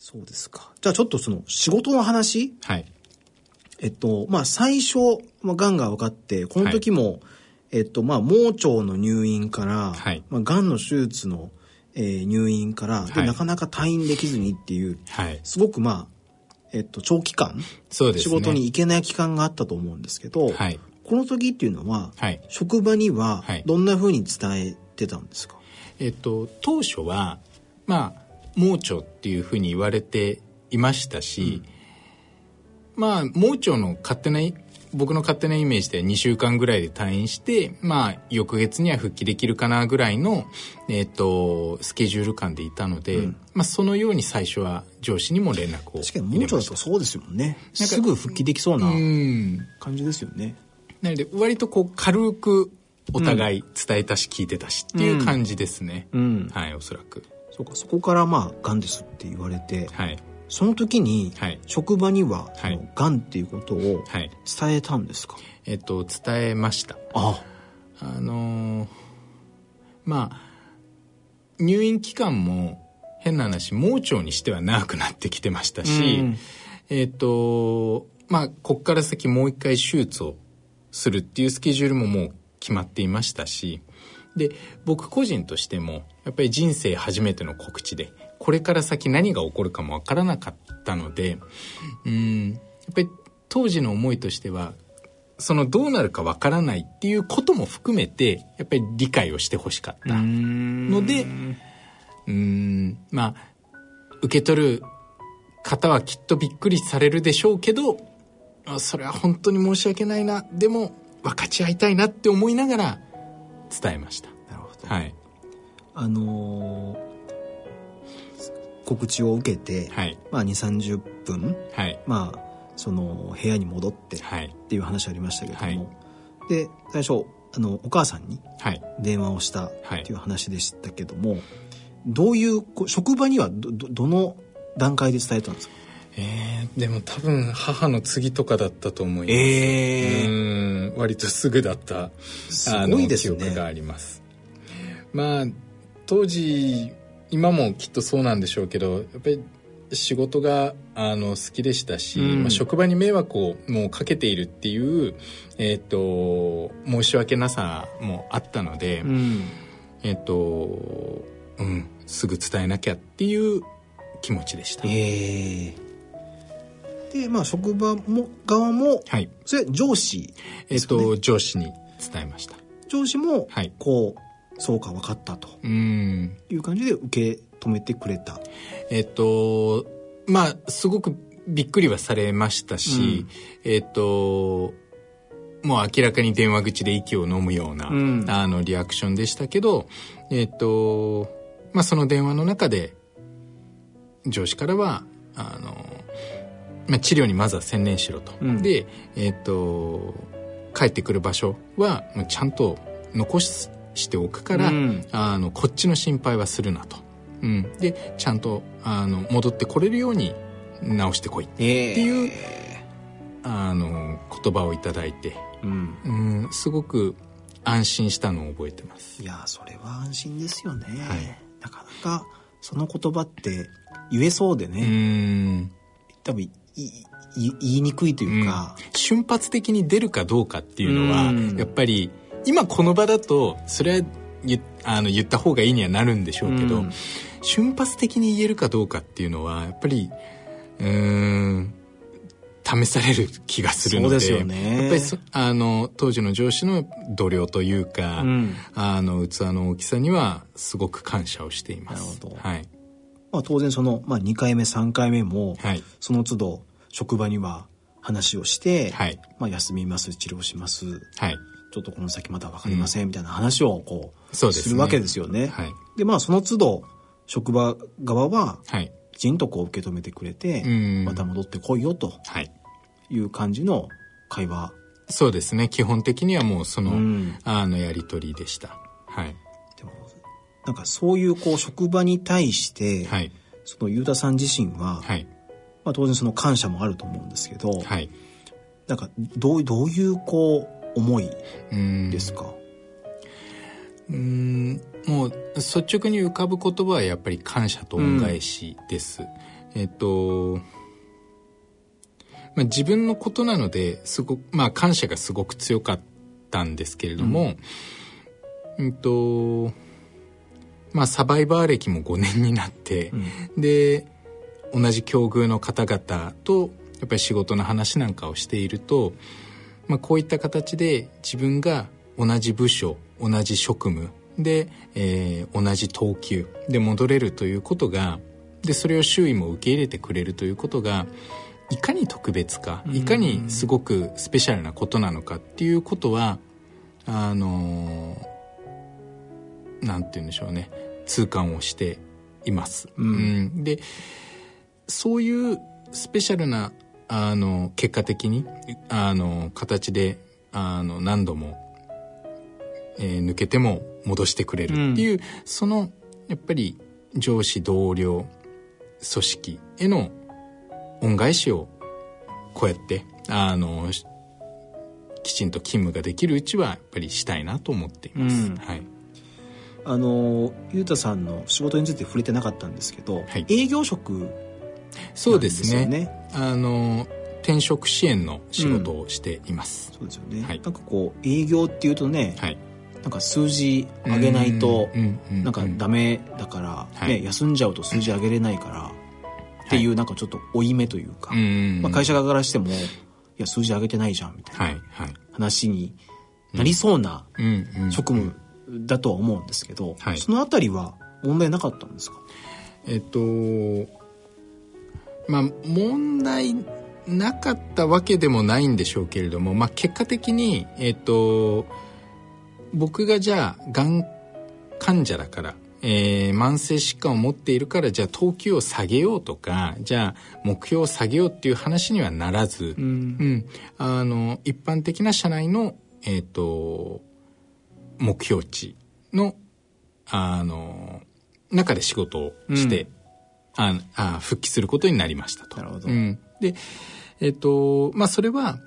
そうですか。じゃあちょっとその仕事の話はい。えっと、まあ最初、まあ、癌が分かって、この時も、えっと、まあ盲腸の入院から、はいまあ癌の手術の、えー入院から、ではいなかなか退院できずにっていう、はい。すごくまあ、えっと、長期間、そうですね。仕事に行けない期間があったと思うんですけど、はい。この時っていうのは、はい。職場にははいどんな風に伝えてたんですか、えっと、当初は、まあ、盲腸っていうふうに言われていましたし、まあ、盲腸の勝手な、僕の勝手なイメージで2週間ぐらいで退院して、まあ、翌月には復帰できるかなぐらいの、えっと、スケジュール感でいたので、まあ、そのように最初は上司にも連絡を確かに盲腸だとそうですよね。すぐ復帰できそうなうん。感じですよね。なので、割とこう、軽くお互い伝えたし聞いてたしっていう感じですね。うん。はい、おそらく。そうか、そこからまあ、癌ですって言われて、はい。その時に、はい職場には、そはいの癌っていうことをはい。伝えたんですか、えっと、伝えました。ああのーまあ、入院期間も変な話、盲腸にしては長くなってきてましたし、うんえっと、まあ、こっから先もう一回手術をするっていうスケジュールももう決まっていましたし、で、僕個人としても、やっぱり人生初めての告知で、これから先何が起こるかもわからなかったので、うん、やっぱり当時の思いとしては、そのどうなるかわからないっていうことも含めて、やっぱり理解をしてほしかったので、うん、まあ、受け取る方はきっとびっくりされるでしょうけど、あそれは本当に申し訳ないな、でも分かち合いたいなって思いながら伝えました。なるほど。はい。あのー告知を受けて、はい。まあ、2、30分、はい。まあ、その、部屋に戻ってっはい。ていう話ありましたけども、はいで、最初、あの、お母さんにはい。電話をしたっはいていう話でしたけども、どういう、こう職場にはど、ど、どの段階で伝えたんですか？えー、でも多分母の次とかだったと思います。えうん、割とすぐだった、すあのごいですね記憶があります。まあ、当時、今もきっとそうなんでしょうけど、やっぱり仕事があの好きでしたし、うんまあ、職場に迷惑をもうかけているっていう、えっ、と、申し訳なさもあったので、うん。えっ、と、うん、すぐ伝えなきゃっていう気持ちでした。ええで、まあ、職場も、側も、はい。それ上司えっ、と、上司に伝えました。上司も、はいこう、そうか分かったとうん。いう感じで受け止めてくれた。えっと、まあ、すごくびっくりはされましたし、えっと、もう明らかに電話口で息を飲むような、うんあの、リアクションでしたけど、えっと、まあ、その電話の中で、上司からは、あの、まあ、治療にまずは専念しろと。うんで、えっと、帰ってくる場所は、ちゃんと残ししておくから、うんあの、こっちの心配はするなと。うん。で、ちゃんと、あの、戻ってこれるように直してこい。えっていうあの、言葉をいただいて、うん。うん、すごく安心したのを覚えてます。いや、それは安心ですよね。はいなかなか、その言葉って言えそうでうね、ん。多分言いにくいというか、瞬発的に出るかどうかっていうのは、やっぱり、今この場だと、それは言あの言った方がいいにはなるんでしょうけど、うん瞬発的に言えるかどうかっていうのは、やっぱり、うーん、試される気がするので、ですよねやっぱりそあの、当時の上司の度量というか、うんあの、器の大きさには、すごく感謝をしています。なるほどはい。まあ、当然その、まあ、2回目3回目も、はい。その都度職場には話をして、はい。まあ、休みます治療しますはい。ちょっとこの先まだ分かりませんみたいな話をこうそうですねるわけですよね。はい。でまあその都度職場側ははい。きちんとこう受け止めてくれて、うんまた戻ってこいよとはい。いう感じの会話。そうですね。基本的にはもうその、うんあの、やりとりでした。はい。でもなんかそういうこう職場に対して、はい。そのゆうたさん自身は、はい。まあ、当然その感謝もあると思うんですけど、はい。なんかどうどういうこう思いうんですか、うーんもう率直に浮かぶ言葉はやっぱり感謝と恩返しです。えっと、まあ、自分のことなのですごく、まあ、感謝がすごく強かったんですけれども、うん、うんと、まあ、サバイバー歴も5年になって、うん、で、同じ境遇の方々と、やっぱり仕事の話なんかをしていると、まあ、こういった形で自分が同じ部署同じ職務で、えー、同じ等級で戻れるということがでそれを周囲も受け入れてくれるということがいかに特別かいかにすごくスペシャルなことなのかっていうことはあのー、なんて言うんでしょうね。痛感をしています。うん、うん、でそういうスペシャルなあの結果的にあの形であの何度もえー、抜けても戻してくれるっていう、うん、そのやっぱり上司同僚組織への恩返しをこうやってあのきちんと勤務ができるうちはやっぱりしたいなと思っています。うん、はい。あのゆうたさんの仕事について触れてなかったんですけど、はい、営業職、ね、そうですね。あの転職支援の仕事をしています。うん、そうですよね。はい、なんかこう営業っていうとね、はい、なんか数字上げないとなんかダメだから、ね、休んじゃうと数字上げれないからっていうなんかちょっと負い目というか、まあ、会社側からしてもいや数字上げてないじゃんみたいな話になりそうな職務だとは思うんですけど、そのあたりは問題なかったんですか？えっとまあ問題なかったわけでもないんでしょうけれども、まあ、結果的にえっと僕がじゃあがん患者だから、えー、慢性疾患を持っているからじゃあ等級を下げようとかじゃあ目標を下げようっていう話にはならず、うん、うん、あの一般的な社内の、えーと、目標値のあの中で仕事をして、うん、ああ復帰することになりましたと。なるほど、うん、でえっ、ー、とまあそれは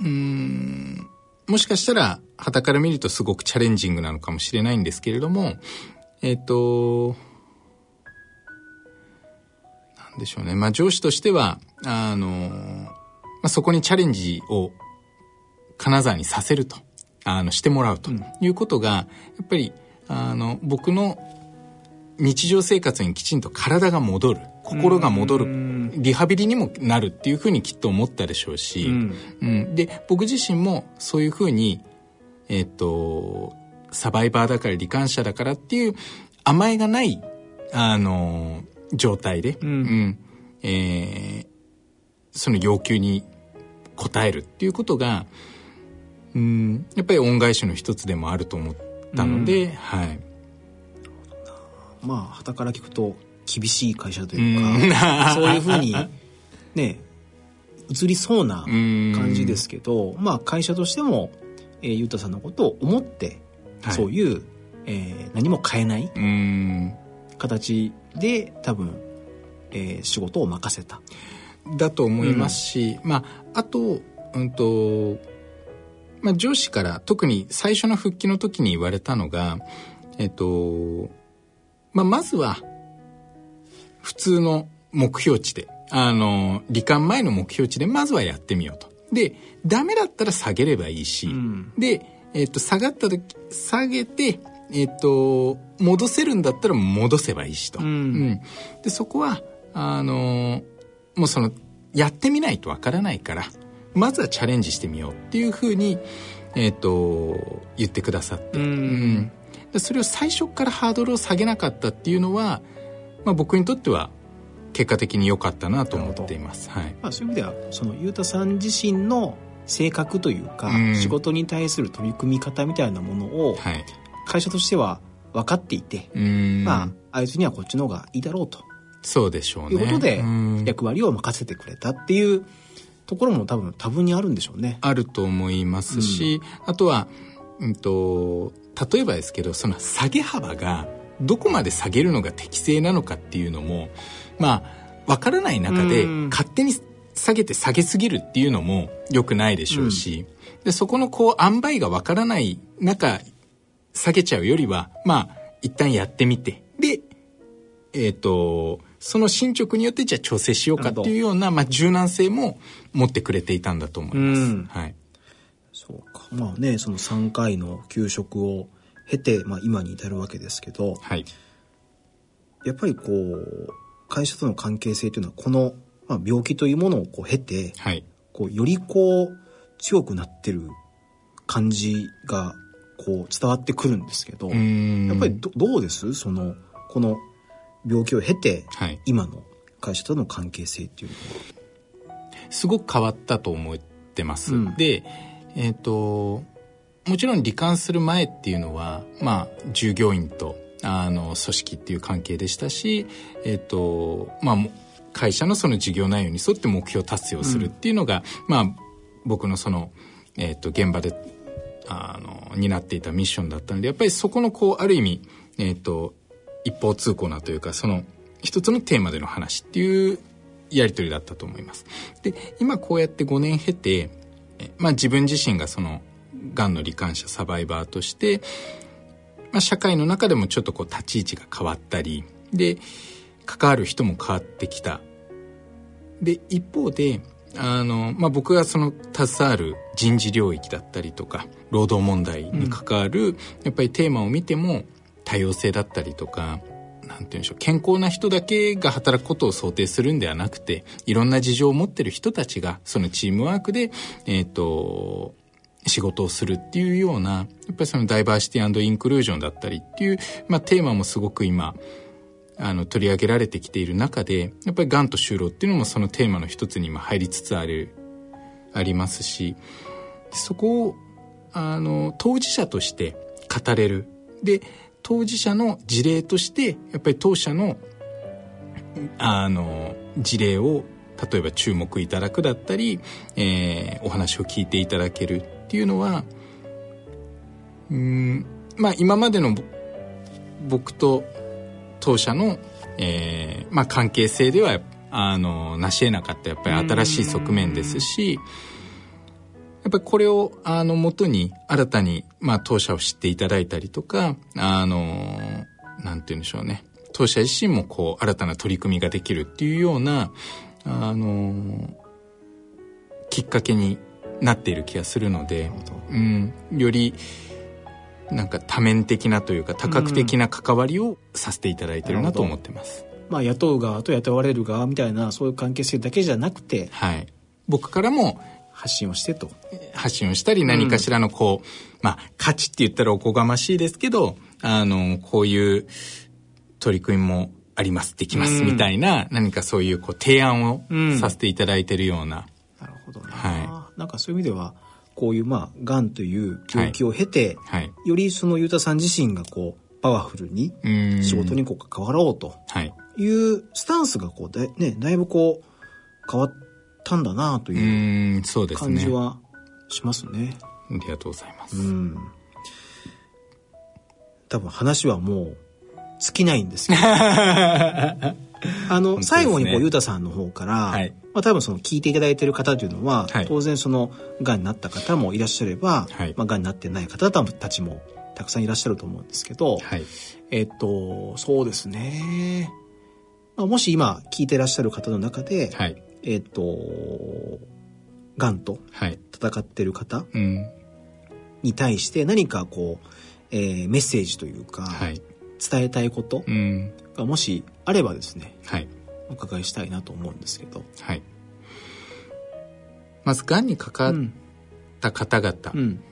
うんもしかしたら、旗から見るとすごくチャレンジングなのかもしれないんですけれども、えっ、と、なんでしょうね。まあ上司としては、あの、まあ、そこにチャレンジを金沢にさせると、あの、してもらうということが、やっぱり、あの、僕の日常生活にきちんと体が戻る。心が戻る。リハビリにもなるっていうふうにきっと思ったでしょうし、うん、うん、で僕自身もそういうふうにえっ、とサバイバーだから罹患者だからっていう甘えがないあの状態で、うん、うん、えー、その要求に応えるっていうことが、うん、やっぱり恩返しの一つでもあると思ったので、うん、はい。まあ、はたから聞くと、厳しい会社というか、そういうふうにね移りそうな感じですけど、まあ会社としても、えー、ゆうたさんのことを思って、はい、そういう、えー、何も変えない形で多分、えー、仕事を任せた。だと思いますし、うん、まああと、うんとまあ、上司から特に最初の復帰の時に言われたのが、えっとまあ、まずは普通の目標値で、あの、罹患前の目標値でまずはやってみようと。で、ダメだったら下げればいいし、うん、で、えっ、と、下がった時、下げて、えっ、と、戻せるんだったら戻せばいいしと。うん、うん、で、そこは、あの、もうその、やってみないとわからないから、まずはチャレンジしてみようっていうふうに、えっ、と、言ってくださって。うん、うん、それを最初からハードルを下げなかったっていうのは、まあ、僕にとっては結果的に良かったなと思っています、はい。まあ、そういう意味ではその裕太さん自身の性格というか、うん、仕事に対する取り組み方みたいなものを、はい、会社としては分かっていて、まあ、あいつにはこっちの方がいいだろうと。そうでしょうね。いうことで役割を任せてくれたっていうところも多分多分にあるんでしょうね。あると思いますし、うん、あとは、うんと、例えばですけどその下げ幅がどこまで下げるのが適正なのかっていうのもまあわからない中で勝手に下げて下げすぎるっていうのも良くないでしょうし、うん、でそこのこう塩梅がわからない中下げちゃうよりはまあ一旦やってみてでえっ、ー、とその進捗によってじゃあ調整しようかっていうような、まあ、柔軟性も持ってくれていたんだと思います。はい。そうか。まあね、その3回の給食を経て、まあ今に至るわけですけど、はい。やっぱりこう、会社との関係性というのは、この、まあ、病気というものをこう経て、はい。こう、よりこう、強くなってる感じが、こう、伝わってくるんですけど、やっぱりどどうです？その、この病気を経て、はい、今の会社との関係性っていうのは。すごく変わったと思ってます、うん、でえっ、ー、ともちろん罹患する前っていうのはまあ従業員とあの組織っていう関係でしたしえっ、ー、とまあ会社のその事業内容に沿って目標達成をするっていうのが、うん、まあ僕のその、えっ、ー、と現場であの担っていたミッションだったのでやっぱりそこのこうある意味えっ、と一方通行なというかその一つのテーマでの話っていうやり取りだったと思います。で今こうやって5年経て、まあ、自分自身がそのがんの罹患者サバイバーとして、まあ、社会の中でもちょっとこう立ち位置が変わったりで関わる人も変わってきた。で一方であの、まあ、僕がその携わる人事領域だったりとか労働問題に関わる、やっぱりテーマを見ても多様性だったりとかなんて言うんでしょう健康な人だけが働くことを想定するんではなくていろんな事情を持ってる人たちがそのチームワークで、えっ、ー、と仕事をするっていうようなやっぱりそのダイバーシティインクルージョンだったりっていう、まあ、テーマもすごく今あの取り上げられてきている中でやっぱりがんと就労っていうのもそのテーマの一つに今入りつつあるありますしそこをあの当事者として語れる。で当事者の事例としてやっぱり当社のあの事例を例えば注目いただくだったり、えー、お話を聞いていただけるっていうのはうんまあ今までの僕と当社の、えーまあ、関係性ではあの成し得なかったやっぱり新しい側面ですし。やっぱりこれをあの元に新たに、まあ、当社を知っていただいたりとか、あの、なんて言うんでしょうね。当社自身もこう、新たな取り組みができるっていうような、あの、きっかけになっている気がするので、うん、より、なんか多面的なというか多角的な関わりをさせていただいてるなと思ってます。まあ、雇う側と雇われる側みたいなそういう関係性だけじゃなくて、はい、僕からも発信をしてと。発信をしたり何かしらのこう、うん、まあ価値って言ったらおこがましいですけど、あの、こういう取り組みもあります、できます、みたいな、何かそういうこう提案をさせていただいてるような。なるほどね。はい。なんかそういう意味では、こういうまあ、がんという病気を経て、はい、はい、よりそのゆうたさん自身がこう、パワフルに仕事にこう関わろうとい。うスタンスがこうだ,、ね、だいぶこう変わったんだなという感じはしますね。ありがとうございます。多分話はもう尽きないんですけど。あの、ね、最後にこう、ゆうたさんの方から、はい、まあ多分その聞いていただいている方というのは、はい、当然その、がんになった方もいらっしゃれば、はい、まあがんになってない方たちもたくさんいらっしゃると思うんですけど、はい、えっと、そうですね。まあ、もし今聞いてらっしゃる方の中で、はい、えっ、ー、と、がんと戦ってる方に対して何かこう、えー、メッセージというか、はい、伝えたいことがもしあればですね、はい、お伺いしたいなと思うんですけど。はい、まず、がんにかかった方々、うん、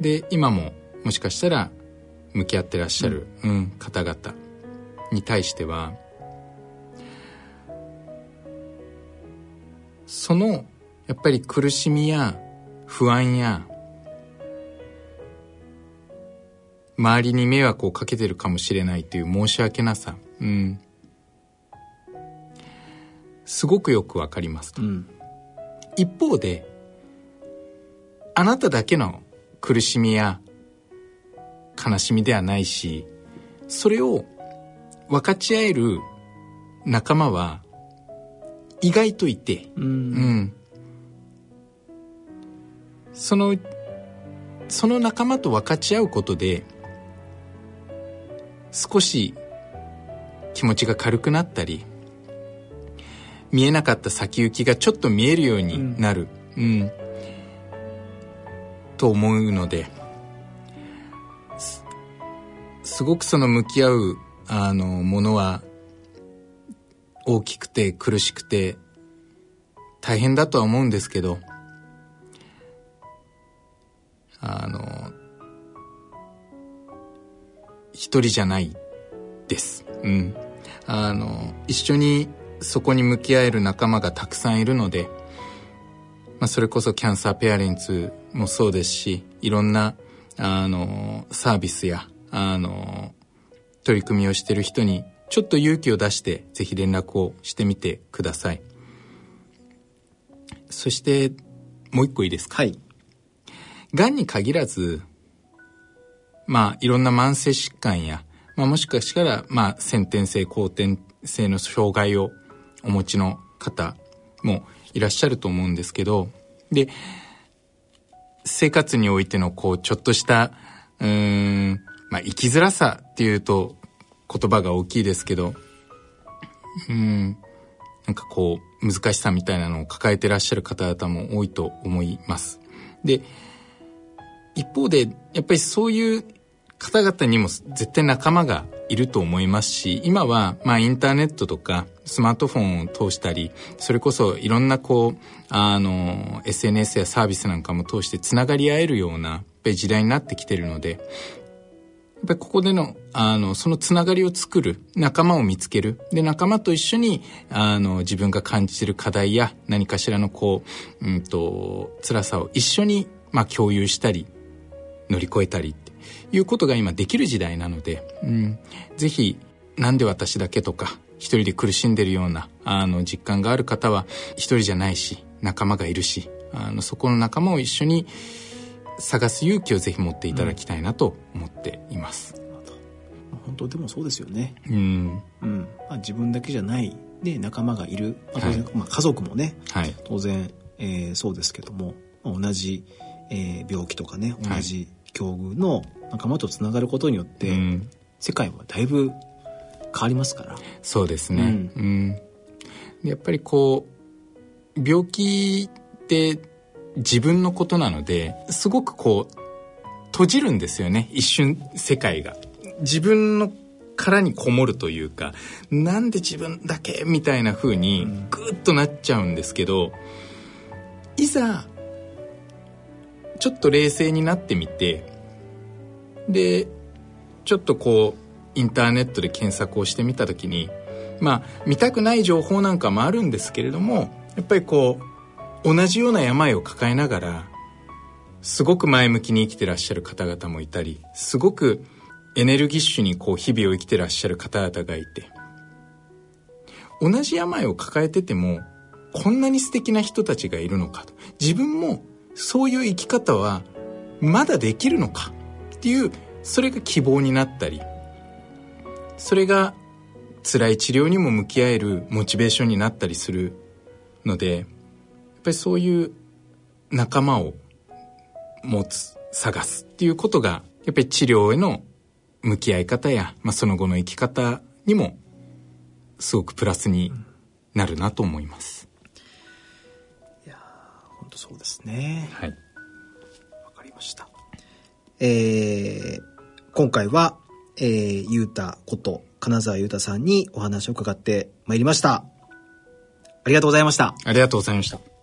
で、今ももしかしたら向き合ってらっしゃる、うん、うん、方々に対しては、そのやっぱり苦しみや不安や周りに迷惑をかけてるかもしれないという申し訳なさ、うん、すごくよくわかりますと、うん、一方であなただけの苦しみや悲しみではないしそれを分かち合える仲間は意外といて、うん、うん、そのその仲間と分かち合うことで少し気持ちが軽くなったり見えなかった先行きがちょっと見えるようになる、うん、うん、と思うのですごくその向き合うあのものは大きくて苦しくて大変だとは思うんですけどあの一人じゃないです。うん。あの、一緒にそこに向き合える仲間がたくさんいるので、まあ、それこそキャンサーペアレンツもそうですし、いろんな、あの、サービスや、あの、取り組みをしてる人に、ちょっと勇気を出して、ぜひ連絡をしてみてください。そして、もう一個いいですか？はい。癌に限らず、まあ、いろんな慢性疾患や、まあ、もしかしたら、まあ、先天性、後天性の障害をお持ちの方もいらっしゃると思うんですけど、で、生活においての、こう、ちょっとした、うん、まあ、生きづらさっていうと言葉が大きいですけど、うん、なんかこう、難しさみたいなのを抱えてらっしゃる方々も多いと思います。で、一方で、やっぱりそういう方々にも絶対仲間がいると思いますし、今は、まあ、インターネットとか、スマートフォンを通したり、それこそいろんなこう、あの、SNS やサービスなんかも通してつながり合えるような、時代になってきてるので、っぱりここでの、あの、そのつながりを作る、仲間を見つける。で、仲間と一緒に、あの、自分が感じてる課題や何かしらのこう、うんと、辛さを一緒に、まあ、共有したり、乗り越えたりっていうことが今できる時代なので、うん、ぜひ、なんで私だけとか、一人で苦しんでるような、あの、実感がある方は、一人じゃないし、仲間がいるし、あの、そこの仲間を一緒に探す勇気をぜひ持っていただきたいなと思っています。うん本当でもそうですよね。うん。うん。まあ、自分だけじゃないで仲間がいる。まあ、当然、はい、まあ、家族もね、はい、当然、えー、そうですけども、まあ、同じえー、病気とかね同じ境遇の仲間とつながることによって、はい、世界はだいぶ変わりますから。そうですね。うん、うん、やっぱりこう病気って自分のことなのですごくこう閉じるんですよね一瞬世界が。自分の殻にこもるというかなんで自分だけみたいな風にグッとなっちゃうんですけど、いざちょっと冷静になってみてでちょっとこうインターネットで検索をしてみた時にまあ見たくない情報なんかもあるんですけれどもやっぱりこう同じような病を抱えながらすごく前向きに生きてらっしゃる方々もいたりすごくエネルギッシュにこう日々を生きてらっしゃる方々がいて同じ病を抱えててもこんなに素敵な人たちがいるのかと。自分もそういう生き方はまだできるのかっていうそれが希望になったりそれが辛い治療にも向き合えるモチベーションになったりするのでぱりそういう仲間を持つ探すっていうことがやっぱり治療への向き合い方や、まあ、その後の生き方にもすごくプラスになるなと思います。とそうですね。はい。わかりました。えー、今回は、えー、ゆうたこと金沢ゆうたさんにお話を伺ってまいりました。ありがとうございました。ありがとうございました。